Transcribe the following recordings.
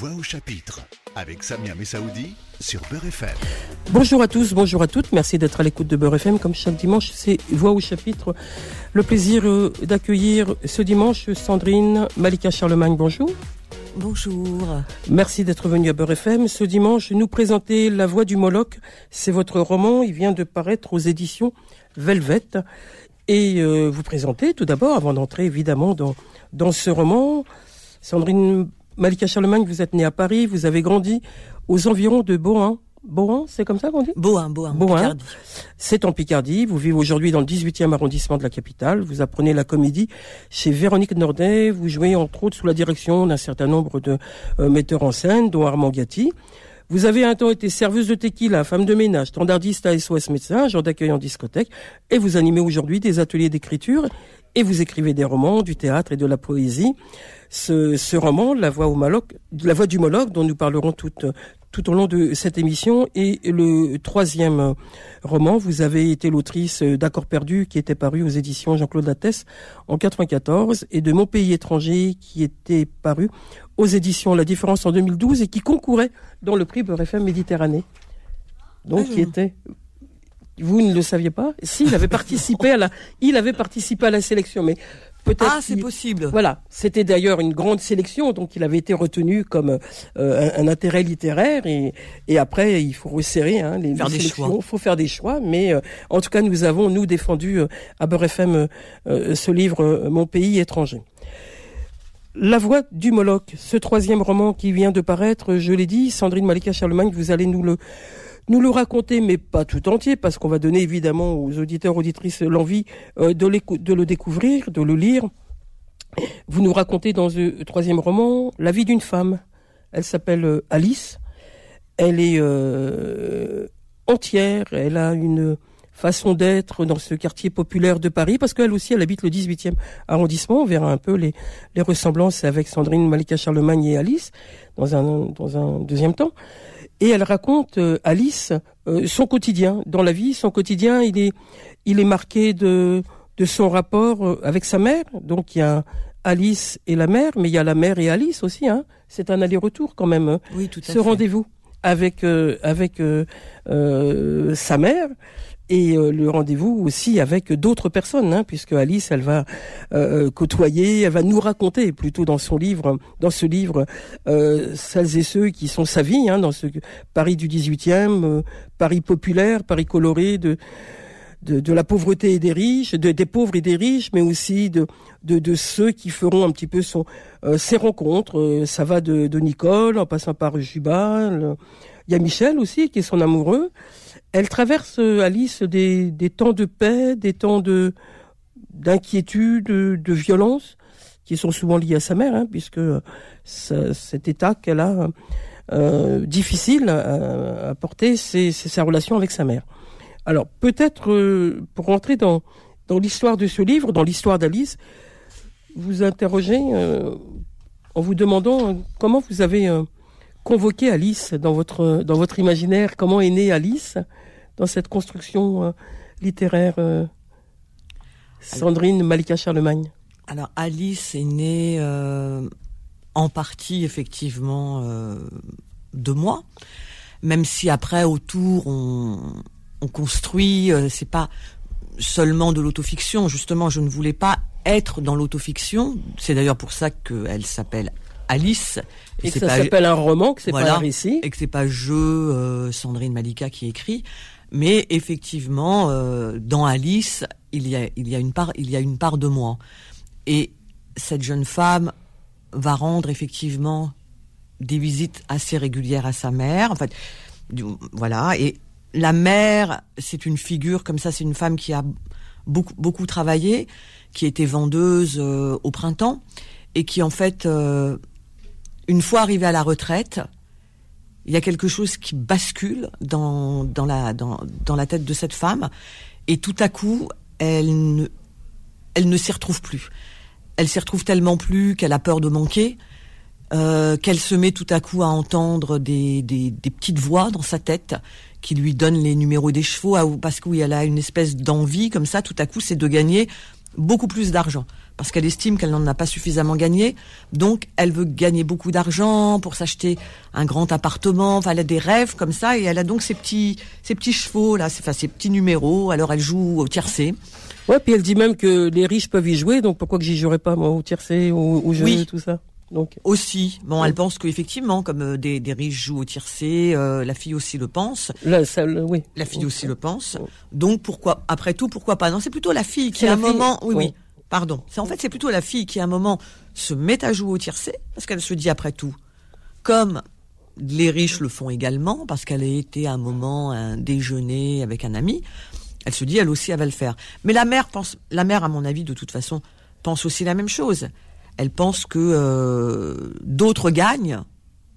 Voix au chapitre avec Samia Messaoudi sur Beurre FM. Bonjour à tous, bonjour à toutes. Merci d'être à l'écoute de Beurre FM. Comme chaque dimanche, c'est Voix au chapitre. Le plaisir euh, d'accueillir ce dimanche Sandrine Malika Charlemagne. Bonjour. Bonjour. Merci d'être venu à Beurre FM. Ce dimanche, nous présenter La Voix du Moloch. C'est votre roman. Il vient de paraître aux éditions Velvet. Et euh, vous présenter tout d'abord, avant d'entrer évidemment dans, dans ce roman, Sandrine Malika Charlemagne, vous êtes née à Paris, vous avez grandi aux environs de Bohan. Bohan, c'est comme ça qu'on dit? Bohan, Bohan, Picardie. C'est en Picardie. Vous vivez aujourd'hui dans le 18e arrondissement de la capitale. Vous apprenez la comédie chez Véronique Nordet. Vous jouez entre autres sous la direction d'un certain nombre de euh, metteurs en scène, dont Armand Gatti. Vous avez un temps été serveuse de tequila, femme de ménage, standardiste à SOS médecin, agent d'accueil en discothèque, et vous animez aujourd'hui des ateliers d'écriture et vous écrivez des romans, du théâtre et de la poésie. Ce, ce roman, La Voix au Moloch, La Voix du Moloch, dont nous parlerons tout, tout au long de cette émission, et le troisième roman, vous avez été l'autrice d'Accords perdus, qui était paru aux éditions Jean-Claude Lattès en 94, et de Mon pays étranger, qui était paru aux éditions La Différence en 2012 et qui concourait dans le prix Beurre FM Méditerranée. Donc, qui ah. était vous ne le saviez pas Si, il avait participé à la, il avait participé à la sélection, mais peut-être. Ah, c'est possible. Voilà, c'était d'ailleurs une grande sélection, donc il avait été retenu comme euh, un, intérêt littéraire et, et après il faut resserrer hein, les, faire des choix. Il faut faire des choix, mais euh, en tout cas nous avons nous défendu euh, à Beurre FM ce livre Mon pays étranger. La voix du Moloch, ce troisième roman qui vient de paraître, je l'ai dit, Sandrine Malika Charlemagne, vous allez nous le nous le raconter, mais pas tout entier, parce qu'on va donner évidemment aux auditeurs, auditrices l'envie euh, de, le découvrir, de le lire. Vous nous racontez dans ce troisième roman la vie d'une femme. Elle s'appelle euh, Alice. Elle est euh, entière. Elle a une façon d'être dans ce quartier populaire de Paris, parce qu'elle aussi, elle habite le 18e arrondissement. On verra un peu les, ressemblances avec Sandrine Malika Charlemagne et Alice dans un deuxième temps et elle raconte euh, Alice euh, son quotidien dans la vie. Son quotidien, il est il est marqué de de son rapport euh, avec sa mère. Donc il y a Alice et la mère, mais il y a la mère et Alice aussi. Hein. C'est un aller-retour quand même. Hein. Oui, tout à Ce rendez-vous avec avec sa mère et euh, le rendez-vous aussi avec d'autres personnes, hein, puisque Alice, elle va euh, côtoyer, elle va nous raconter plutôt dans son livre, dans ce livre, euh, celles et ceux qui sont sa vie, hein, dans ce Paris du 18e, euh, Paris populaire, Paris coloré de de, de, la pauvreté et des riches, de, des pauvres et des riches, mais aussi de, de, de ceux qui feront un petit peu son, ces rencontres. ça va de, de Nicole, en passant par Jubal. Il y a Michel aussi, qui est son amoureux. Elle traverse, euh, Alice, des, temps de paix, des temps de d'inquiétude, de, violence, qui sont souvent liés à sa mère, hein, puisque cet état qu'elle a euh, difficile à, porter, c'est sa relation avec sa mère. Alors peut-être, euh, pour rentrer dans, dans l'histoire de ce livre, dans l'histoire d'Alice, vous interrogez en vous demandant comment vous avez convoqué Alice dans votre, dans votre imaginaire, comment est née Alice dans cette construction euh, littéraire euh, Sandrine Malika Charlemagne Alors Alice est née euh, en partie effectivement de moi, même si après autour on, on construit, c'est pas seulement de l'autofiction. Justement, je ne voulais pas être dans l'autofiction. C'est d'ailleurs pour ça qu'elle s'appelle Alice. Et, que ça s'appelle un roman, que c'est pas un récit. Et que c'est pas je, Sandrine Malika, qui écrit. Mais effectivement, euh, dans Alice, il y, a, il, y a une part, il y a une part de moi. Et cette jeune femme va rendre effectivement des visites assez régulières à sa mère. En fait, voilà. Et la mère, c'est une figure comme ça, c'est une femme qui a beaucoup, beaucoup travaillé, qui était vendeuse euh, au printemps et qui en fait, euh, une fois arrivée à la retraite, il y a quelque chose qui bascule dans, dans, la, dans, dans tête de cette femme, et tout à coup, elle ne, elle s'y retrouve plus. Elle s'y retrouve tellement plus qu'elle a peur de manquer, euh, qu'elle se met tout à coup à entendre des, des, des, petites voix dans sa tête qui lui donnent les numéros des chevaux, parce qu'elle a une espèce d'envie comme ça, tout à coup, c'est de gagner beaucoup plus d'argent parce qu'elle estime qu'elle n'en a pas suffisamment gagné. Donc, elle veut gagner beaucoup d'argent pour s'acheter un grand appartement. Enfin, elle a des rêves comme ça et elle a donc ses petits, ses petits chevaux là, enfin ses petits numéros. Alors, elle joue au tiercé. Ouais, puis elle dit même que les riches peuvent y jouer, donc pourquoi que j'y jouerais pas moi au tiercé, au, au jeu, Oui. tout ça? Donc Aussi, bon, elle pense qu'effectivement, comme euh, des, des riches jouent au tiercé, euh, la fille aussi le pense. ça, le- oui. La fille aussi le pense. Donc pourquoi après tout pourquoi pas? Non, c'est plutôt la fille qui à un la fille, moment oui oui. oui. Pardon. C'est en fait c'est plutôt la fille qui à un moment se met à jouer au tiercé parce qu'elle se dit après tout comme les riches le font également parce qu'elle a été à un moment un déjeuner avec un ami, elle se dit elle aussi elle va le faire. Mais la mère pense la mère à mon avis de toute façon pense aussi la même chose. Elle pense que euh, d'autres gagnent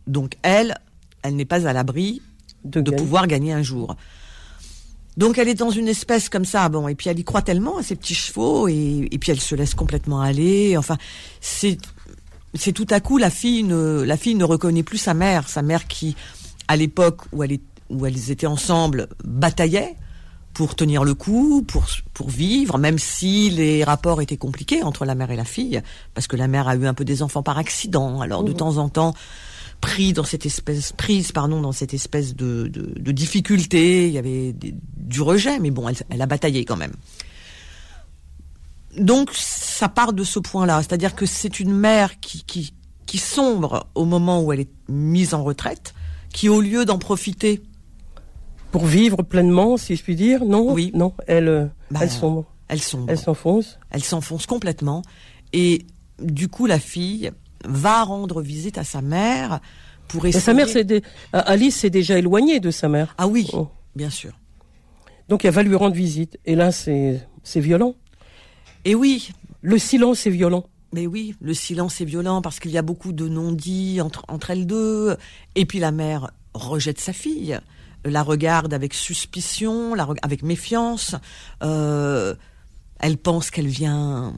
donc elle elle n'est pas à l'abri De, pouvoir gagner un jour. Donc elle est dans une espèce comme ça, bon, et puis elle y croit tellement à ses petits chevaux, et, et puis elle se laisse complètement aller. Enfin, c'est c'est tout à coup la fille ne la fille ne reconnaît plus sa mère, sa mère qui, à l'époque où elle est où elles étaient ensemble, bataillait pour tenir le coup, pour pour vivre, même si les rapports étaient compliqués entre la mère et la fille, parce que la mère a eu un peu des enfants par accident. Alors de Mhm. temps en temps, pris dans cette espèce prise pardon dans cette espèce de, de, de difficulté. Il y avait des- du rejet mais bon elle, elle a bataillé quand même. Donc ça part de ce point là c'est à dire que c'est une mère qui, qui qui sombre au moment où elle est mise en retraite qui au lieu d'en profiter Pour vivre pleinement, si je puis dire, non? Oui. Non, elle, euh, Bah, elle sombre, elle sombre. Elle s'enfonce. elle s'enfonce complètement. Et du coup la fille va rendre visite à sa mère pour essayer sa mère, c'est dé- Alice s'est déjà éloignée de sa mère. ah oui Oh. bien sûr Donc elle va lui rendre visite. Et là, c'est c'est violent. et oui Le silence est violent. Mais oui, le silence est violent parce qu'il y a beaucoup de non-dits entre, entre elles deux. Et puis la mère rejette sa fille, la regarde avec suspicion, la, avec méfiance. Euh, elle pense qu'elle vient.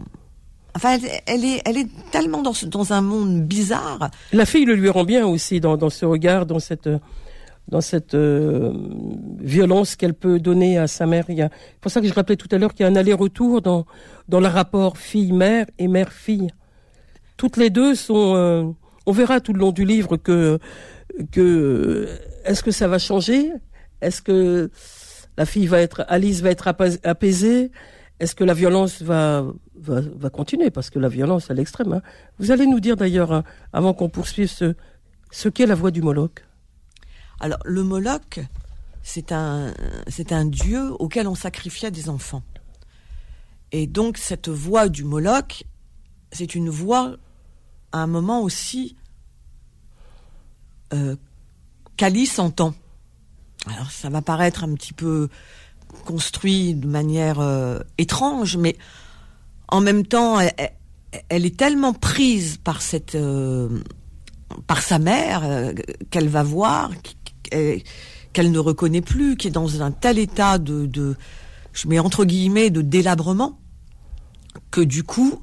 Enfin, elle, est, elle est tellement dans, dans un monde bizarre. La fille le lui rend bien aussi dans, dans ce regard, dans cette dans cette euh, violence qu'elle peut donner à sa mère. C'est pour ça que je rappelais tout à l'heure qu'il y a un aller-retour dans dans le rapport fille-mère et mère-fille. Toutes les deux sont. euh, on verra tout le long du livre que que est-ce que ça va changer? Est-ce que la fille va être Alice va être apa- apaisée? Est-ce que la violence va, va continuer parce que la violence à l'extrême. hein. Vous allez nous dire d'ailleurs hein, avant qu'on poursuive ce ce qu'est la voix du Moloch. Alors, le Moloch, c'est un, un dieu auquel on sacrifiait des enfants. Et donc, cette voix du Moloch, c'est une voix à un moment aussi euh, qu'Alice entend. Alors, ça va paraître un petit peu construit de manière euh, étrange, mais en même temps, elle, est tellement prise par cette, euh, par sa mère euh, qu'elle va voir, qu'elle ne reconnaît plus, qui est dans un tel état de, je mets entre guillemets, de délabrement, que du coup,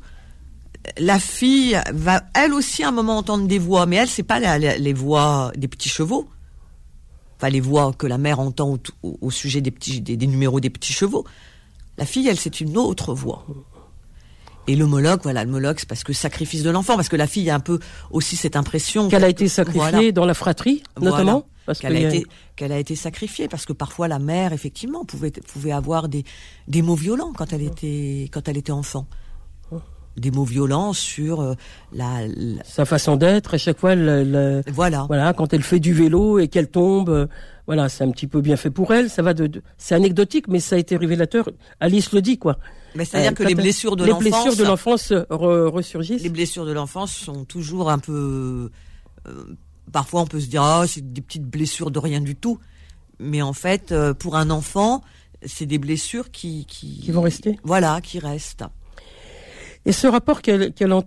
la fille va elle aussi à un moment entendre des voix, mais elle c'est pas les voix des petits chevaux, enfin les voix que la mère entend au, sujet des petits des numéros des petits chevaux. La fille, elle, c'est une autre voix. Et le Moloch, voilà, le Moloch, c'est parce que sacrifice de l'enfant, parce que la fille a un peu aussi cette impression Qu'elle a été sacrifiée Voilà. dans la fratrie, notamment. Voilà. Parce qu'elle a a- été qu'elle a été sacrifiée parce que parfois la mère effectivement pouvait pouvait avoir des des mots violents quand elle était quand elle était enfant des mots violents sur euh, la, la- sa façon d'être, à chaque fois, le- le- voilà voilà, quand elle fait du vélo et qu'elle tombe, euh, voilà, c'est un petit peu bien fait pour elle. Ça va de, de- c'est anecdotique, mais ça a été révélateur. Alice le dit, quoi. mais c'est à dire Euh, que les blessures de les l'enfance blessures de l'enfance re- ressurgissent. les blessures de l'enfance sont toujours un peu parfois on peut se dire ah c'est des petites blessures de rien du tout mais en fait pour un enfant c'est des blessures qui qui Qui vont rester. voilà qui restent Et ce rapport qu'elle qu'elle en-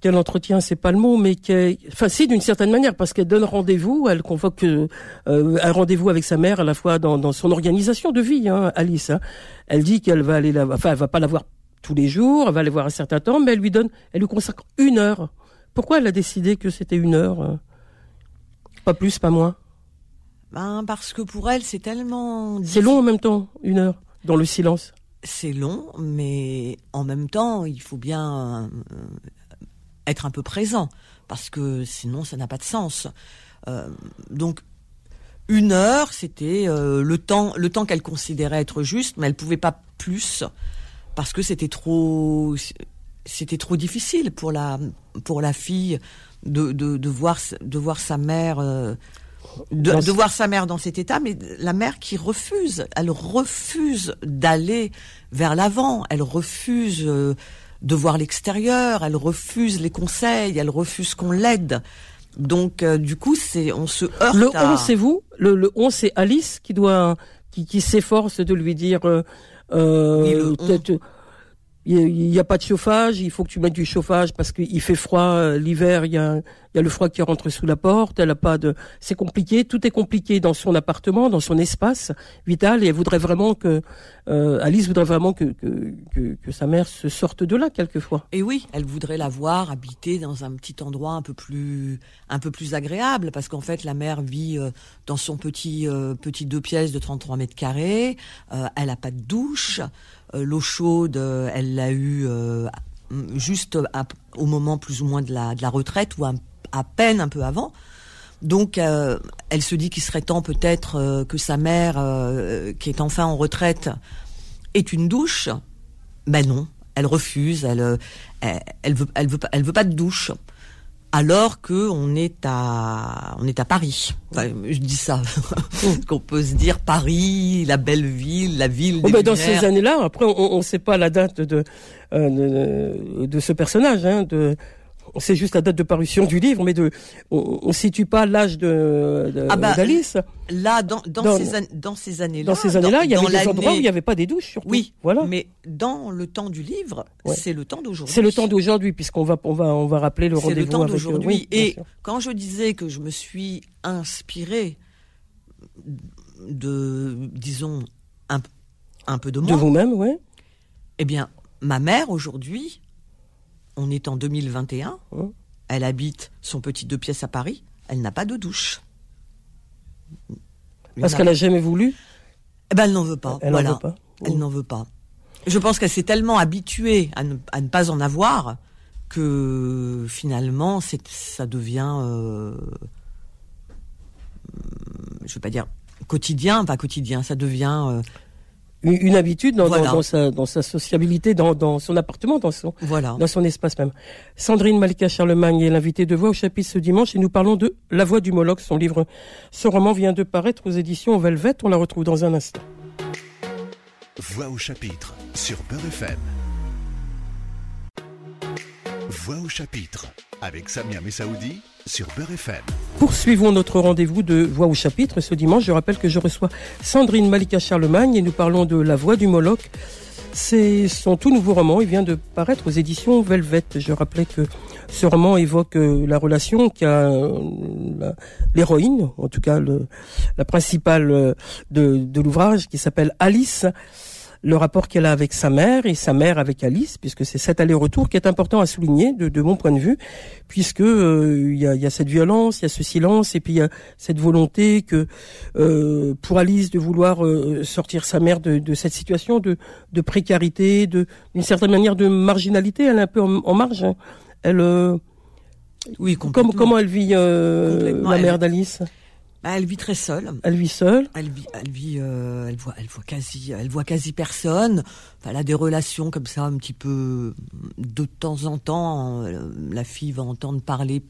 qu'elle entretient, c'est pas le mot, mais qu'elle, enfin si d'une certaine manière, parce qu'elle donne rendez-vous, elle convoque euh, un rendez-vous avec sa mère à la fois dans, dans son organisation de vie, hein, Alice. hein. Elle dit qu'elle va aller la, enfin elle va pas la voir tous les jours, elle va aller voir un certain temps, mais elle lui donne, elle lui consacre une heure. Pourquoi elle a décidé que c'était une heure, euh, pas plus, pas moins? Ben parce que pour elle c'est tellement C'est long en même temps, une heure dans le silence. C'est long, mais en même temps, il faut bien euh, être un peu présent, parce que sinon, ça n'a pas de sens. Euh, donc, une heure, c'était euh, le temps, le temps qu'elle considérait être juste, mais elle pouvait pas plus parce que c'était trop, c'était trop difficile pour la pour la fille de, de voir sa mère de, de, voir sa mère dans cet état, mais la mère qui refuse, elle refuse d'aller vers l'avant, elle refuse euh, de voir l'extérieur, elle refuse les conseils, elle refuse qu'on l'aide. Donc euh, du coup, c'est on se heurte. Le 11 c'est vous, le, le 11 c'est Alice qui doit qui, qui s'efforce de lui dire euh, euh il n'y a pas de chauffage, il faut que tu mettes du chauffage parce qu'il fait froid euh, l'hiver, il y a, y a le froid qui rentre sous la porte, elle a pas de c'est compliqué, tout est compliqué dans son appartement, dans son espace vital et elle voudrait vraiment que euh, Alice voudrait vraiment que, que, sa mère se sorte de là quelquefois. Et oui, elle voudrait la voir habiter dans un petit endroit un peu plus un peu plus agréable parce qu'en fait la mère vit euh, dans son petit petit deux pièces de 33 mètres carrés, elle a pas de douche. Euh, l'eau chaude, euh, elle l'a eu euh, juste au moment plus ou moins de la, retraite ou à, peine un peu avant. Donc, elle se dit qu'il serait temps peut-être que sa mère, qui est enfin en retraite, ait une douche. Ben non, elle refuse. Elle, elle, elle veut pas de douche alors que on est à on est à Paris. je dis ça, qu'on peut se dire Paris, la belle ville, la ville. Des oh ben dans ces années-là, après on ne sait pas la date de euh, de, de, ce personnage, hein, de c'est juste la date de parution du livre, mais de, on, ne situe pas l'âge de, de ah bah, d'Alice. Là, dans, dans, ces, an dans ces années-là, dans ces années-là, il y avait des endroits où il n'y avait pas des douches, surtout. Oui, voilà. Mais dans le temps du livre, c'est le temps d'aujourd'hui. C'est le temps d'aujourd'hui, puisqu'on va, on va, on va rappeler le rendez-vous. C'est le temps euh, d'aujourd'hui. Et quand je disais que je me suis inspirée de, disons, un, un peu de moi. De vous-même, oui. Eh bien, ma mère aujourd'hui on est en 2021. Elle habite son petit deux pièces à Paris. Elle n'a pas de douche. Parce qu'elle n'a jamais voulu eh ben, Elle n'en veut pas. Elle n'en veut pas. Elle n'en veut pas. Je pense qu'elle s'est tellement habituée à ne, pas en avoir que finalement, ça devient, euh, je ne vais pas dire quotidien, pas quotidien, ça devient euh, une habitude dans, dans, sa, dans sa sociabilité, dans, dans son appartement, dans son, voilà. dans son espace même. Sandrine Malika Charlemagne est l'invitée de Voix au chapitre ce dimanche et nous parlons de La Voix du Moloch. Son livre, ce roman vient de paraître aux éditions Velvet. On la retrouve dans un instant. Voix au chapitre sur Beurre FM. Voix au chapitre avec Samia Messaoudi sur Beurre FM. Poursuivons notre rendez-vous de Voix au chapitre ce dimanche. Je rappelle que je reçois Sandrine Malika Charlemagne et nous parlons de La Voix du Moloch. C'est son tout nouveau roman. Il vient de paraître aux éditions Velvet. Je rappelais que ce roman évoque euh, la relation qu'a euh, l'héroïne, en tout cas la principale euh, de l'ouvrage, qui s'appelle Alice, le rapport qu'elle a avec sa mère et sa mère avec Alice, puisque c'est cet aller-retour qui est important à souligner de, de mon point de vue, puisque euh, il y, a, y, a, cette violence, il y a ce silence, et puis il y a cette volonté que euh, pour Alice de vouloir euh, sortir sa mère de, de cette situation de, de précarité, de d'une certaine manière de marginalité, elle est un peu en, marge. Hein. Elle oui, comment, comment elle vit la mère d'Alice? Bah, elle vit très seule. Elle vit seule. Elle vit, elle vit, euh, elle voit, elle voit quasi, elle voit quasi personne. elle a des relations comme ça, un petit peu de temps en temps. Euh, la fille va entendre parler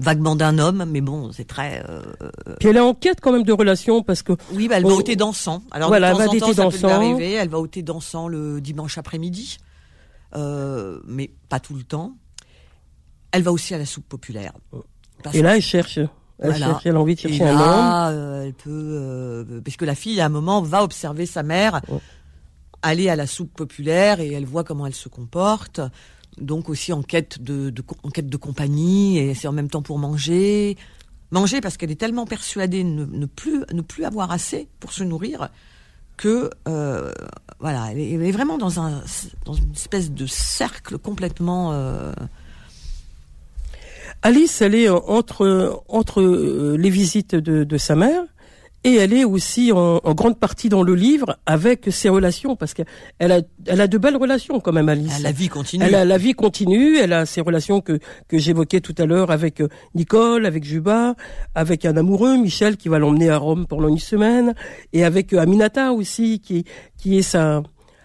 vaguement d'un homme, mais bon, c'est très. Euh, Puis elle est en quête quand même de relations parce que. Oui, bah, elle va au thé dansant. Alors voilà, de temps elle va en temps, ça peut arriver. Elle va au thé dansant le dimanche après-midi, mais pas tout le temps. Elle va aussi à la soupe populaire. Et là, elle cherche. Elle, cherche, elle a envie de chercher un homme. Euh, elle peut, euh, parce que la fille, à un moment, va observer sa mère aller à la soupe populaire et elle voit comment elle se comporte. Donc aussi en quête de, de en quête de compagnie et c'est en même temps pour manger. Manger parce qu'elle est tellement persuadée de ne, ne, plus ne plus avoir assez pour se nourrir que euh, voilà, elle est, vraiment dans un dans une espèce de cercle complètement euh, Alice, elle est entre entre euh, les visites de, de sa mère et elle est aussi en, grande partie dans le livre avec ses relations parce qu'elle a, elle a de belles relations quand même Alice. la vie continue. Elle a la vie continue. Elle a ses relations que que j'évoquais tout à l'heure avec euh, Nicole, avec Juba, avec un amoureux Michel qui va l'emmener à Rome pendant une semaine et avec euh, Aminata aussi qui qui est sa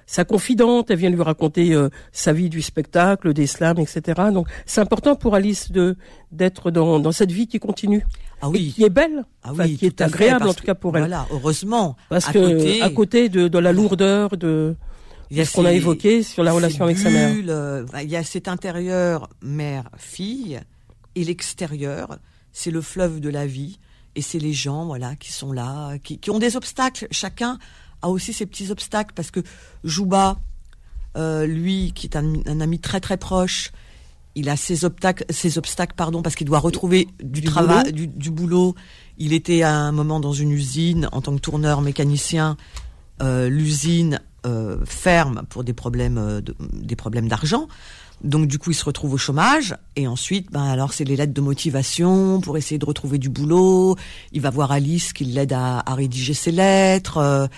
sa confidente, elle vient lui raconter euh, sa vie du spectacle, des slams, etc. Donc c'est important pour Alice de d'être dans, dans cette vie qui continue. Ah oui. qui est belle, ah oui, qui est agréable en tout cas pour elle. Voilà, heureusement. Parce à que côté, à côté de, de la lourdeur de, ce qu'on a évoqué sur la relation avec sa mère. il y a cet intérieur mère-fille et l'extérieur, c'est le fleuve de la vie et c'est les gens voilà qui sont là, qui, qui ont des obstacles. Chacun a aussi ses petits obstacles parce que Jouba, euh, lui, qui est un, ami très très proche, il a ses obstacles, ses obstacles pardon, parce qu'il doit retrouver du, travail, du, boulot. Il était à un moment dans une usine en tant que tourneur mécanicien. Euh, l'usine euh, ferme pour des problèmes, des problèmes d'argent. Donc du coup, il se retrouve au chômage et ensuite, ben alors c'est les lettres de motivation pour essayer de retrouver du boulot. Il va voir Alice qui l'aide à, à, rédiger ses lettres.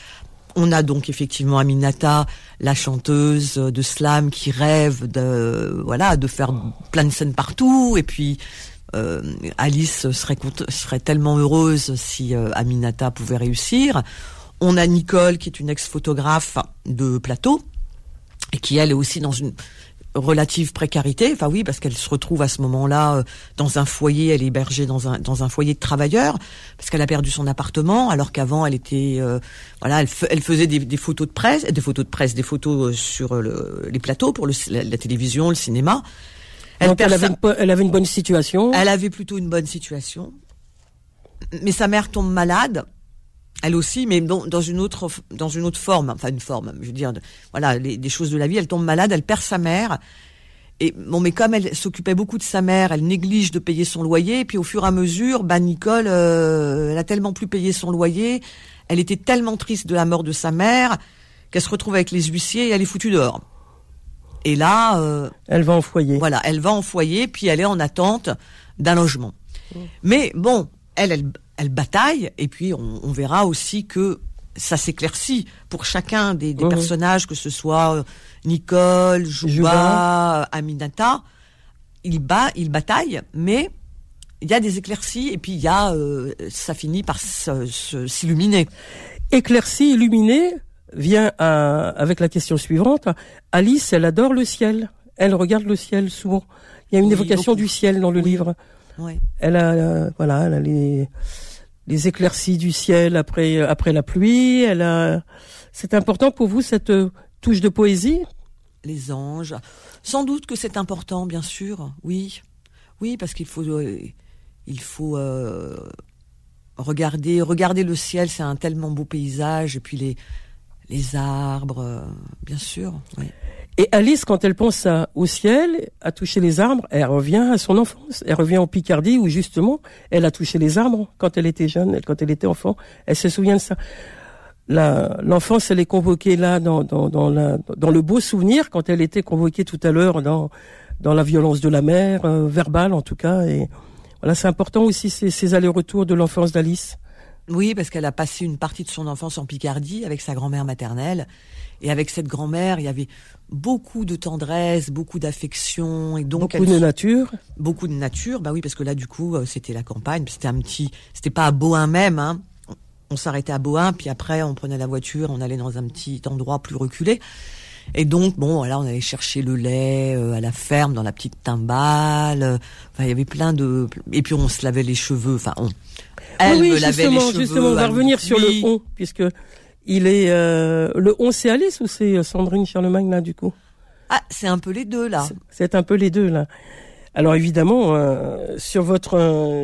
On a donc effectivement Aminata, la chanteuse de slam qui rêve de faire plein de scènes partout et puis euh, Alice serait serait tellement heureuse si euh, Aminata pouvait réussir. On a Nicole qui est une ex-photographe de plateau et qui elle est aussi dans une relative précarité. Enfin oui, parce qu'elle se retrouve à ce moment-là euh, dans un foyer, elle est hébergée dans un dans un foyer de travailleurs parce qu'elle a perdu son appartement, alors qu'avant elle était euh, voilà, elle, elle faisait des, des, photos de presse, des photos de presse, des photos euh, sur le, les plateaux pour le, la, télévision, le cinéma. Elle, elle, avait une, elle avait une bonne situation. Elle avait plutôt une bonne situation, mais sa mère tombe malade elle aussi, mais dans, dans, une autre dans une autre forme, enfin une forme, je veux dire, voilà, les, des choses de la vie. Elle tombe malade, elle perd sa mère. Et bon, mais comme elle s'occupait beaucoup de sa mère, elle néglige de payer son loyer. Et puis au fur et à mesure, bah Nicole, euh, elle a tellement plus payé son loyer, elle était tellement triste de la mort de sa mère qu'elle se retrouve avec les huissiers et elle est foutue dehors. Et là, euh, elle va en foyer. Voilà, elle va en foyer, puis elle est en attente d'un logement. Mmh. Mais bon, elle, elle, elle bataille, et puis on, verra aussi que ça s'éclaircit pour chacun des, des personnages, que ce soit euh, Nicole, Juba, Aminata. Il bat, il bataille, mais il y a des éclaircies et puis il y a, euh, ça finit par s'illuminer. Éclaircie, illuminé vient à, avec la question suivante. Alice, elle adore le ciel. Elle regarde le ciel souvent. Il y a une évocation du ciel dans le livre. Elle a, euh, voilà, elle a les, les éclaircies du ciel après après la pluie. Elle a. C'est important pour vous cette euh, touche de poésie? Les anges. Sans doute que c'est important, bien sûr. Oui, oui, parce qu'il faut euh, il faut regarder regarder le ciel. C'est un tellement beau paysage et puis les les arbres, bien sûr. Oui. Et Alice, quand elle pense au ciel, à toucher les arbres, elle revient à son enfance. Elle revient en Picardie où justement, elle a touché les arbres quand elle était jeune, quand elle était enfant. Elle se souvient de ça. L'enfance, elle est convoquée là dans, dans, dans, la, dans le beau souvenir quand elle était convoquée tout à l'heure dans, dans la violence de la mère, euh, verbale en tout cas. Et voilà, c'est important aussi ces, ces allers-retours de l'enfance d'Alice. Oui, parce qu'elle a passé une partie de son enfance en Picardie avec sa grand-mère maternelle. Et avec cette grand-mère, il y avait beaucoup de tendresse, beaucoup d'affection et donc beaucoup de nature. Beaucoup de nature, bah oui, parce que là du coup euh, c'était la campagne, c'était un petit, c'était pas à Bohain même, hein. On s'arrêtait à Bohain, puis après on prenait la voiture, on allait dans un petit endroit plus reculé. Et donc bon, voilà, on allait chercher le lait euh, à la ferme dans la petite timbale. Enfin, il y avait plein de et puis on se lavait les cheveux. Enfin, on. Elle me lavait les cheveux. Justement, on va revenir sur le on, puisque il est euh, le 11 c'est Alice ou c'est euh, Sandrine Charlemagne là du coup? Ah, c'est un peu les deux là. C'est un peu les deux là. Alors évidemment, euh, sur votre,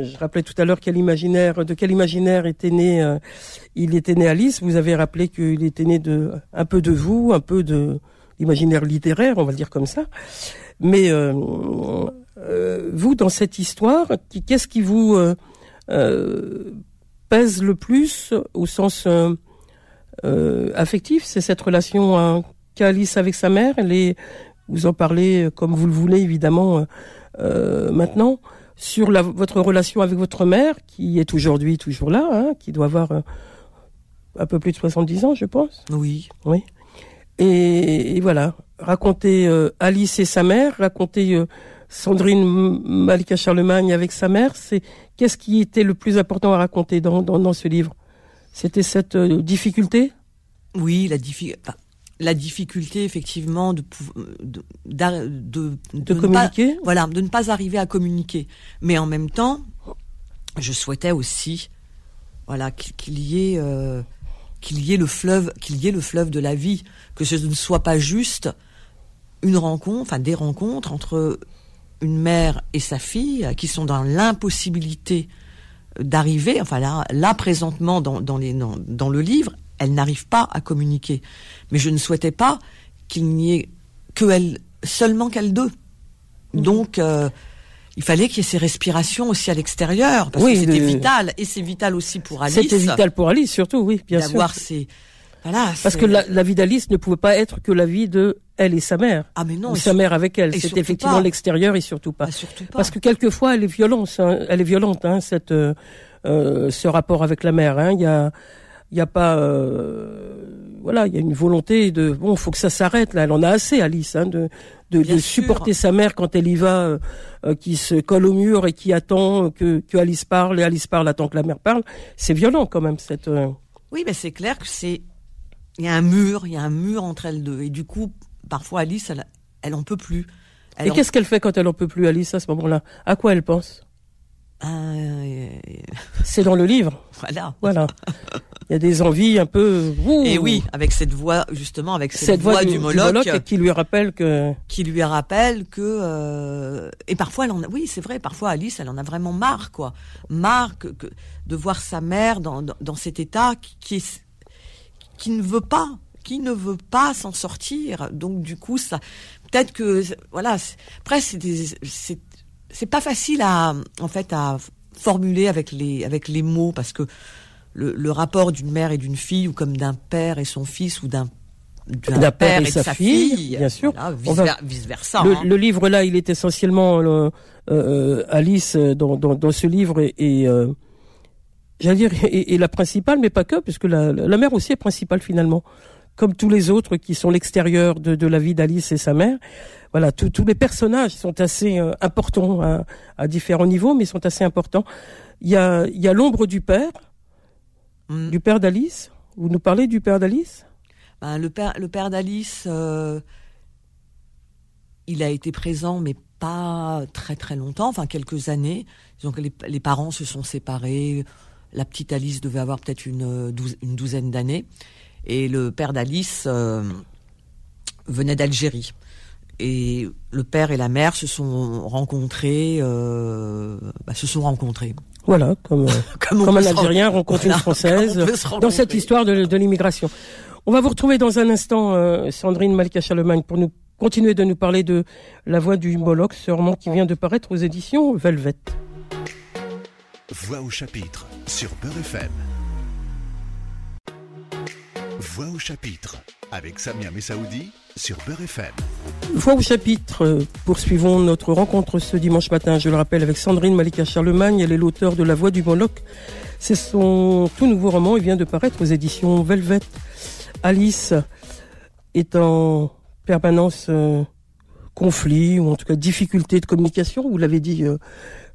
je rappelais tout à l'heure quel imaginaire, de quel imaginaire était né, il était né Alice. Vous avez rappelé qu'il était né de un peu de vous, un peu de l'imaginaire littéraire, on va le dire comme ça. Mais vous, dans cette histoire, qu'est-ce qui vous pèse le plus au sens euh, affectif, c'est cette relation hein, qu'Alice avec sa mère. Elle est, vous en parlez comme vous le voulez évidemment euh, maintenant. sur la, votre relation avec votre mère, qui est aujourd'hui toujours là, hein, qui doit avoir euh, un peu plus de 70 ans, je pense. Oui. Oui. Et, et voilà, raconter euh, Alice et sa mère, raconter euh, Sandrine Malika Charlemagne avec sa mère, c'est qu'est-ce qui était le plus important à raconter dans, dans, dans ce livre? C'était cette euh, difficulté? Oui, la, diffi- enfin, la difficulté effectivement de de, de, de ne pas- communiquer? voilà, de ne pas arriver à communiquer. Mais en même temps, je souhaitais aussi, voilà, qu'il qu'il y ait, euh, qu'il y ait le fleuve, qu'il y ait le fleuve de la vie, que ce ne soit pas juste une rencontre, enfin des rencontres entre une mère et sa fille euh, qui sont dans l'impossibilité d'arriver, enfin là, là présentement dans, dans, les, dans, dans le livre, elles n'arrivent pas à communiquer. Mais je ne souhaitais pas qu'il n'y ait que elles, seulement qu'elles deux. Donc, euh, il fallait qu'il y ait ces respirations aussi à l'extérieur, parce Oui, que c'était le- vital, et c'est vital aussi pour Alice. C'était vital pour Alice, surtout, oui, bien sûr. d'avoir ces... Voilà, Parce c'est- que la, la vie d'Alice ne pouvait pas être que la vie de elle et sa mère. Ah mais non, ou sa mère avec elle. surtout effectivement l'extérieur et surtout pas. ah, surtout pas. Parce que quelquefois, elle est violente. hein, elle est violente, hein, cette, euh, euh, ce rapport avec la mère. hein. Il y a, il y a pas, euh, voilà, il y a une volonté de, bon, faut que ça s'arrête là. Elle en a assez, Alice, hein, de, supporter sa mère quand elle y va, euh, qui se colle au mur et qui attend que, que Alice parle et Alice parle attend que la mère parle. C'est violent quand même cette. Oui, mais c'est clair que c'est il y a un mur, il y a un mur entre elles deux, et du coup, parfois Alice, elle, elle en peut plus. Elle Et en- qu'est-ce qu'elle fait quand elle en peut plus, Alice, à ce moment-là? À quoi elle pense? Ah, euh, C'est dans le livre. voilà. Voilà. Il y a des envies un peu. ouh, Et oui, avec cette voix, justement, avec cette, cette voix du, du du Moloch, Moloch qui lui rappelle que. qui lui rappelle que euh, et parfois elle en a, oui c'est vrai parfois Alice elle en a vraiment marre quoi marre que, que- de voir sa mère dans, dans, dans cet état qui, qui est- qui ne veut pas qui ne veut pas s'en sortir donc du coup ça peut-être que voilà après c'est c'est c'est pas facile à en fait à formuler avec les avec les mots parce que le, le rapport d'une mère et d'une fille ou comme d'un père et son fils ou d'un D'un père et de sa fille, bien sûr. voilà, On va- vice, versa le, hein. le livre là, il est essentiellement euh, euh, Alice euh, dans, dans, dans ce livre et, et, euh, j'allais dire et, et la principale, mais pas que, puisque la, la mère aussi est principale finalement, comme tous les autres qui sont l'extérieur de, de la vie d'Alice et sa mère. Voilà, tous les personnages sont assez euh, importants à, à différents niveaux, mais sont assez importants. Il y a, a l'ombre du père, Mm. du père d'Alice? Vous nous parlez du père d'Alice? Ben, le père, le père d'Alice, euh, il a été présent, mais pas très très longtemps, enfin quelques années. Que les, les parents se sont séparés. La petite Alice devait avoir peut-être une, une douzaine d'années. Et le père d'Alice euh, venait d'Algérie. Et le père et la mère se sont rencontrés, euh, bah, se sont rencontrés. Voilà, comme, euh, un Algérien ren- rencontre Voilà, une Française dans cette histoire de, de l'immigration. On va vous retrouver dans un instant, euh, Sandrine Malika Charlemagne, pour nous continuer de nous parler de La Voix du Moloch, ce roman qui vient de paraître aux éditions Velvet. Voix au chapitre sur Beurre FM. Voix au chapitre avec Samia Messaoudi sur Beurre FM. Voix au chapitre, euh, poursuivons notre rencontre ce dimanche matin, je le rappelle, avec Sandrine Malika Charlemagne. Elle est l'auteur de La Voix du Moloch. C'est son tout nouveau roman, il vient de paraître aux éditions Velvet. Alice est en permanence euh, conflit, ou en tout cas difficulté de communication, vous l'avez dit, euh,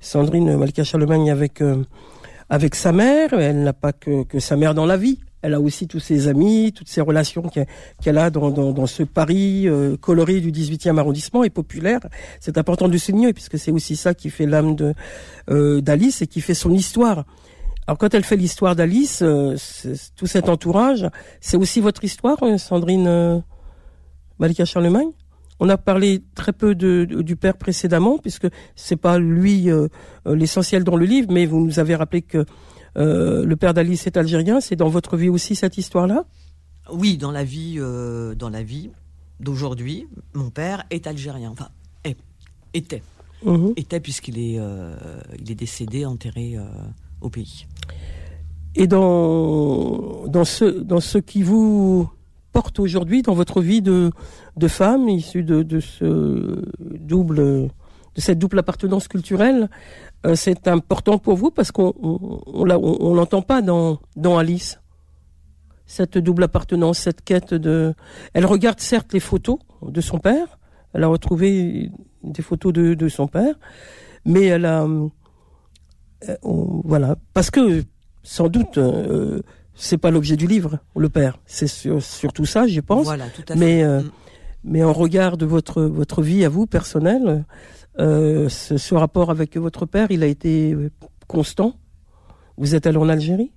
Sandrine Malika Charlemagne, avec, euh, avec sa mère. Elle n'a pas que, que sa mère dans la vie. Elle a aussi tous ses amis, toutes ses relations qu'elle a dans, dans, ce Paris euh, coloré du 18e arrondissement et populaire. C'est important de le souligner puisque c'est aussi ça qui fait l'âme de d'Alice et qui fait son histoire. Alors quand elle fait l'histoire d'Alice, tout cet entourage, c'est aussi votre histoire, Sandrine Malika Charlemagne? On a parlé très peu de, du père précédemment puisque c'est pas lui euh, euh, l'essentiel dans le livre, mais vous nous avez rappelé que euh, le père d'Alice est algérien. C'est dans votre vie aussi cette histoire-là? Oui, dans la vie, euh, dans la vie d'aujourd'hui, mon père est algérien. Enfin, est, était, Mhm. était puisqu'il est, il est décédé, enterré au pays. Et dans, dans, ce, dans ce qui vous porte aujourd'hui, dans votre vie de, de femme, issue de, de ce double, de cette double appartenance culturelle, euh, c'est important pour vous parce qu'on on, l'entend pas dans dans Alice. Cette double appartenance, cette quête de. Elle regarde certes les photos de son père. Elle a retrouvé des photos de, de son père, mais elle a euh, voilà parce que sans doute euh, c'est pas l'objet du livre le père c'est surtout ça je pense voilà, tout à fait. mais euh, mm. mais en regard de votre votre vie à vous personnelle euh, ce, ce, rapport avec votre père il a été constant? Vous êtes allé en Algérie?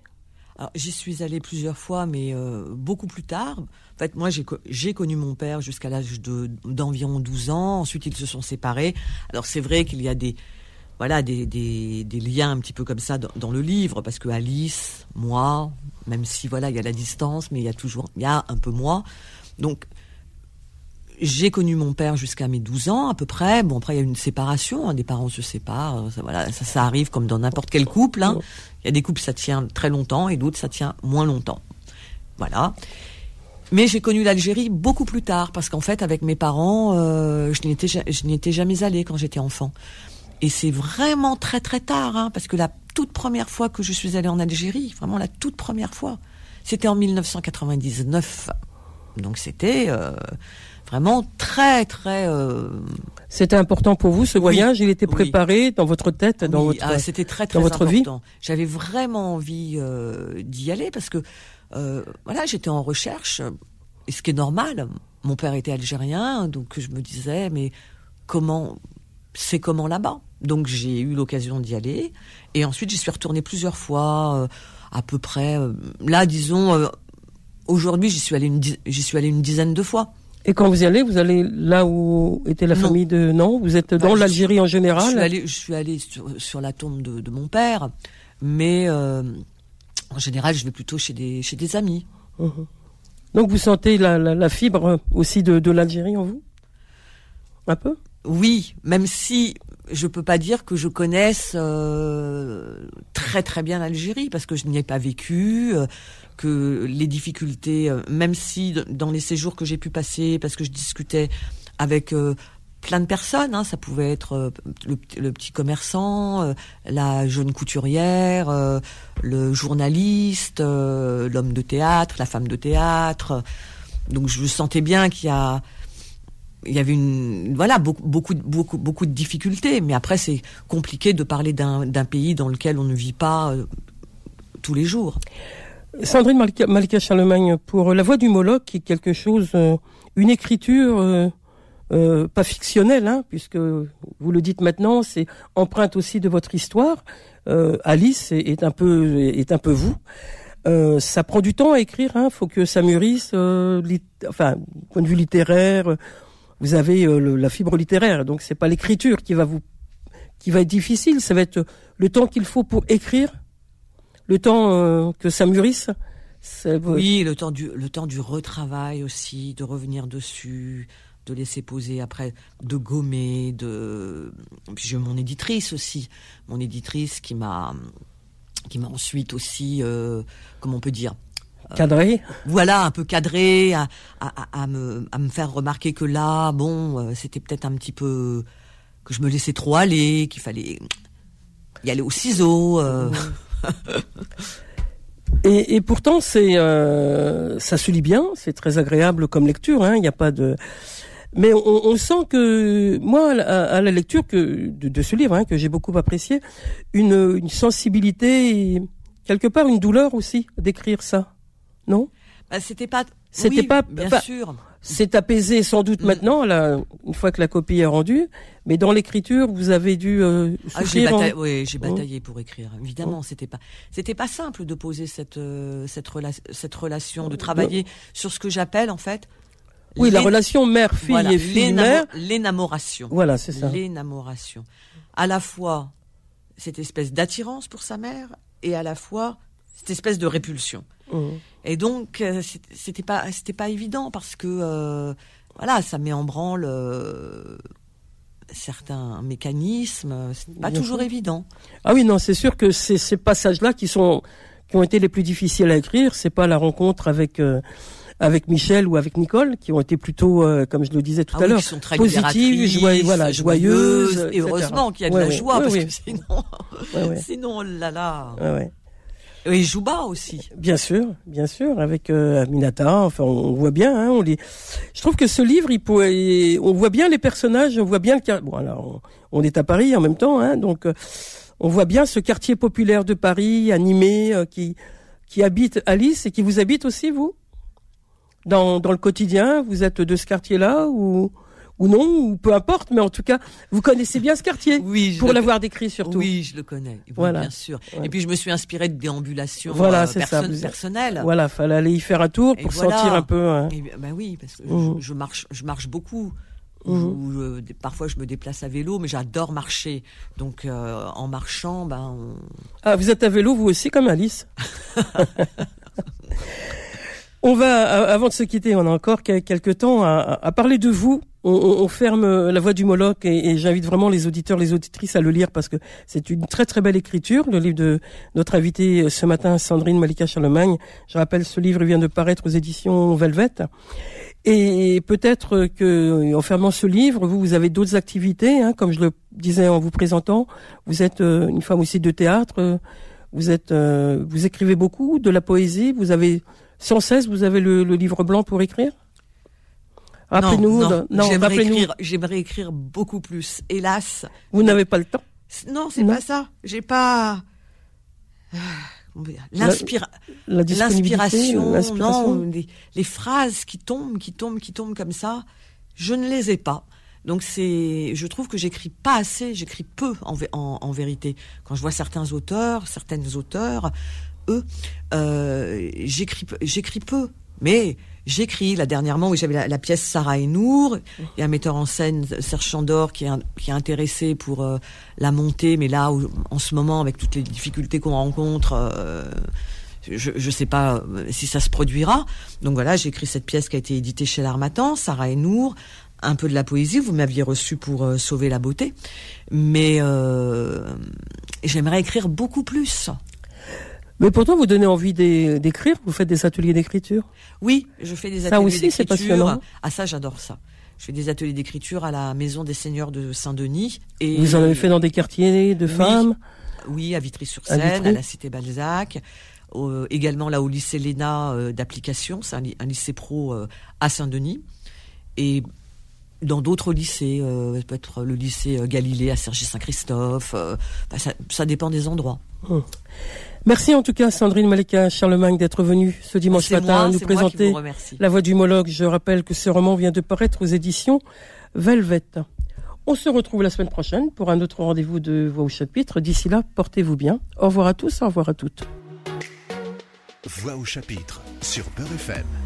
J'y suis allée plusieurs fois, mais euh, beaucoup plus tard. En fait, moi, j'ai connu mon père jusqu'à l'âge d'environ 12 ans. Ensuite, ils se sont séparés. Alors, c'est vrai qu'il y a des, voilà, des, liens un petit peu comme ça dans, le livre, parce que Alice, moi, même si voilà, il y a la distance, mais il y a toujours, il y a un peu moi. Donc, j'ai connu mon père jusqu'à mes 12 ans à peu près. Bon après il y a une séparation, hein, des parents se séparent, ça, voilà, ça, arrive comme dans n'importe quel couple. Hein. Il y a des couples ça tient très longtemps et d'autres ça tient moins longtemps. Voilà. Mais j'ai connu l'Algérie beaucoup plus tard parce qu'en fait avec mes parents, euh, je je n'étais jamais allée quand j'étais enfant. Et c'est vraiment très très tard hein, parce que la toute première fois que je suis allée en Algérie, vraiment la toute première fois, c'était en 1999. Donc c'était euh, vraiment très très. Euh... C'était important pour vous ce voyage? Il était préparé dans votre tête, dans votre. Ah, c'était très très dans votre important. J'avais vraiment envie euh, d'y aller parce que voilà, j'étais en recherche, et ce qui est normal. Mon père était algérien, donc je me disais mais comment c'est comment là-bas. Donc j'ai eu l'occasion d'y aller et ensuite j'y suis retournée plusieurs fois, euh, à peu près. Euh, là, disons, euh, aujourd'hui j'y suis allée une j'y suis allée une dizaine de fois. Et quand vous y allez, vous allez là où était la famille de non Vous êtes dans l'Algérie en général Je suis allée, je suis allée sur, la tombe de, de, mon père, mais en général, je vais plutôt chez des chez des amis. Donc vous sentez la, la, la fibre aussi de, de l'Algérie en vous? Un peu? Oui, même si je peux pas dire que je connaisse euh, très très bien l'Algérie parce que je n'y ai pas vécu, euh, que les difficultés, euh, même si dans les séjours que j'ai pu passer, parce que je discutais avec plein de personnes, hein, ça pouvait être le, le, petit commerçant, la jeune couturière, le journaliste, l'homme de théâtre, la femme de théâtre. Donc je sentais bien qu'il y a il y avait une voilà beaucoup beaucoup beaucoup beaucoup de difficultés mais après c'est compliqué de parler d'un pays dans lequel on ne vit pas euh, tous les jours. Sandrine Malika, Malika, Charlemagne pour La Voix du Moloch qui est quelque chose euh, une écriture euh, euh, pas fictionnelle hein, puisque vous le dites maintenant c'est empreinte aussi de votre histoire. Alice est, un peu est un peu vous. ça prend du temps à écrire, hein, faut que ça mûrisse, enfin, point de vue littéraire, vous avez euh, la fibre littéraire, donc c'est pas l'écriture qui va vous qui va être difficile, ça va être le temps qu'il faut pour écrire, le temps euh, que ça mûrisse. Oui, le temps du le temps du retravail aussi, de revenir dessus, de laisser poser après, de gommer, de puis j'ai mon éditrice aussi, mon éditrice qui m'a qui m'a ensuite aussi, euh, comment on peut dire, Cadré? Voilà, un peu cadré, à, me, faire remarquer que là, bon, euh, c'était peut-être un petit peu que je me laissais trop aller, qu'il fallait y aller au ciseau. Euh. et, pourtant, c'est euh, ça se lit bien, c'est très agréable comme lecture. Hein, il n'y a pas de mais on, sent que moi à, la lecture que de, ce livre hein, que j'ai beaucoup apprécié une, une sensibilité quelque part une douleur aussi d'écrire ça non bah, C'était pas. C'était pas. Bien sûr. C'est apaisé sans doute mm. maintenant, là, une fois que la copie est rendue. Mais dans l'écriture, vous avez dû euh, ah, j'ai bataillé, oui, j'ai bataillé pour écrire. Évidemment, c'était pas, c'était pas simple de poser cette euh, cette, cette relation, de travailler sur ce que j'appelle en fait. Oui, la relation mère-fille et fille-mère. L'énamoration. Voilà, c'est ça. L'énamoration. À la fois cette espèce d'attirance pour sa mère et à la fois cette espèce de répulsion. Mmh. Et donc euh, c'était pas c'était pas évident parce que euh, voilà ça met en branle euh, certains mécanismes. C'est pas toujours évident. Ah oui non c'est sûr que c'est ces passages là qui sont qui ont été les plus difficiles à écrire. C'est pas la rencontre avec avec Michel ou avec Nicole, qui ont été plutôt, euh, comme je le disais tout Ah à oui, l'heure, positives, voilà, joyeuses, Et heureusement qu'il y a de Ouais, la joie, ouais, parce ouais. que sinon, sinon, oh là là. Et Jouba aussi. Bien sûr, bien sûr, avec euh, Aminata. Enfin, on voit bien. Hein, on les... Je trouve que ce livre, il pourrait... on voit bien les personnages, on voit bien le. Bon, alors, on, on est à Paris en même temps, hein, donc euh, on voit bien ce quartier populaire de Paris, animé, euh, qui qui habite Alice et qui vous habite aussi vous? Dans dans le quotidien. Vous êtes de ce quartier-là ou ou non ou peu importe, mais en tout cas, vous connaissez bien ce quartier Oui, je pour l'avoir décrit surtout. Oui, je le connais. Oui, Voilà. bien sûr. Et puis je me suis inspirée de déambulations Voilà, euh, ça, personnelles. Voilà, fallait aller y faire un tour pour voilà. sentir un peu. hein. Et, bah oui, parce que je, je marche, je marche beaucoup. Ou, euh, parfois je me déplace à vélo, mais j'adore marcher. Donc euh, en marchant, ben on- Ah, vous êtes à vélo, vous aussi, comme Alice. on va, avant de se quitter, on a encore quel- quelques temps à, à parler de vous. On, on- on ferme la voie du Moloch et, et j'invite vraiment les auditeurs, les auditrices à le lire parce que c'est une très très belle écriture. Le livre de notre invitée euh, ce matin, Sandrine Malika Charlemagne. Je rappelle, ce livre vient de paraître aux éditions Velvet. Et peut-être que, en fermant ce livre, vous, vous avez d'autres activités, hein, comme je le disais en vous présentant. Vous êtes euh, une femme aussi de théâtre. euh, Vous êtes, euh, vous écrivez beaucoup de la poésie. Vous avez sans cesse, vous avez le, le livre blanc pour écrire? Rappelez-nous. non, de- non, j'aimerais écrire, j'aimerais écrire beaucoup plus. Hélas, Vous n'avez pas le temps. Non, c'est pas ça. J'ai pas disponibilité, l'inspiration, non, les, les phrases qui tombent, qui tombent, qui tombent comme ça, je ne les ai pas. Donc c'est, je trouve que j'écris pas assez, j'écris peu en, vé- en, en vérité. Quand je vois certains auteurs, certaines auteurs, eux, euh, j'écris, j'écris peu, mais j'écris. Là dernièrement, oui, j'avais la, la pièce Sarah et Nour. Il y a un metteur en scène, Serge Chandor, qui est, un- qui est intéressé pour euh, la montée, mais là, où- en ce moment, avec toutes les difficultés qu'on rencontre. euh, je ne sais pas euh, si ça se produira. Donc voilà, j'ai écrit cette pièce qui a été éditée chez l'Armatan, Sarah et Nour, un peu de la poésie. Vous m'aviez reçu pour euh, sauver la beauté, mais euh, j'aimerais écrire beaucoup plus. Mais pourtant, vous donnez envie d'é- d'écrire. Vous faites des ateliers d'écriture. Oui, je fais des Ça ateliers aussi, c'est d'écriture. passionnant. Ah ça, j'adore ça. Je fais des ateliers d'écriture à la Maison des Seigneurs de Saint-Denis. Et Vous en avez fait dans des quartiers de Oui. femmes? Oui, à Vitry-sur-Seine, À la Cité Balzac. également là au lycée Léna euh, d'application, c'est un, lycée pro euh, à Saint-Denis. Et dans d'autres lycées, euh, peut-être le lycée Galilée à Cergy-Saint-Christophe, euh, bah, ça, ça dépend des endroits. Merci en tout cas, Sandrine Malika Charlemagne, d'être venue ce dimanche matin moi, nous présenter. La Voix du Mologue. Je rappelle que ce roman vient de paraître aux éditions Velvet. On se retrouve la semaine prochaine pour un autre rendez-vous de Voix au chapitre. D'ici là, portez-vous bien. Au revoir à tous, au revoir à toutes. Voix au chapitre sur Peur FM.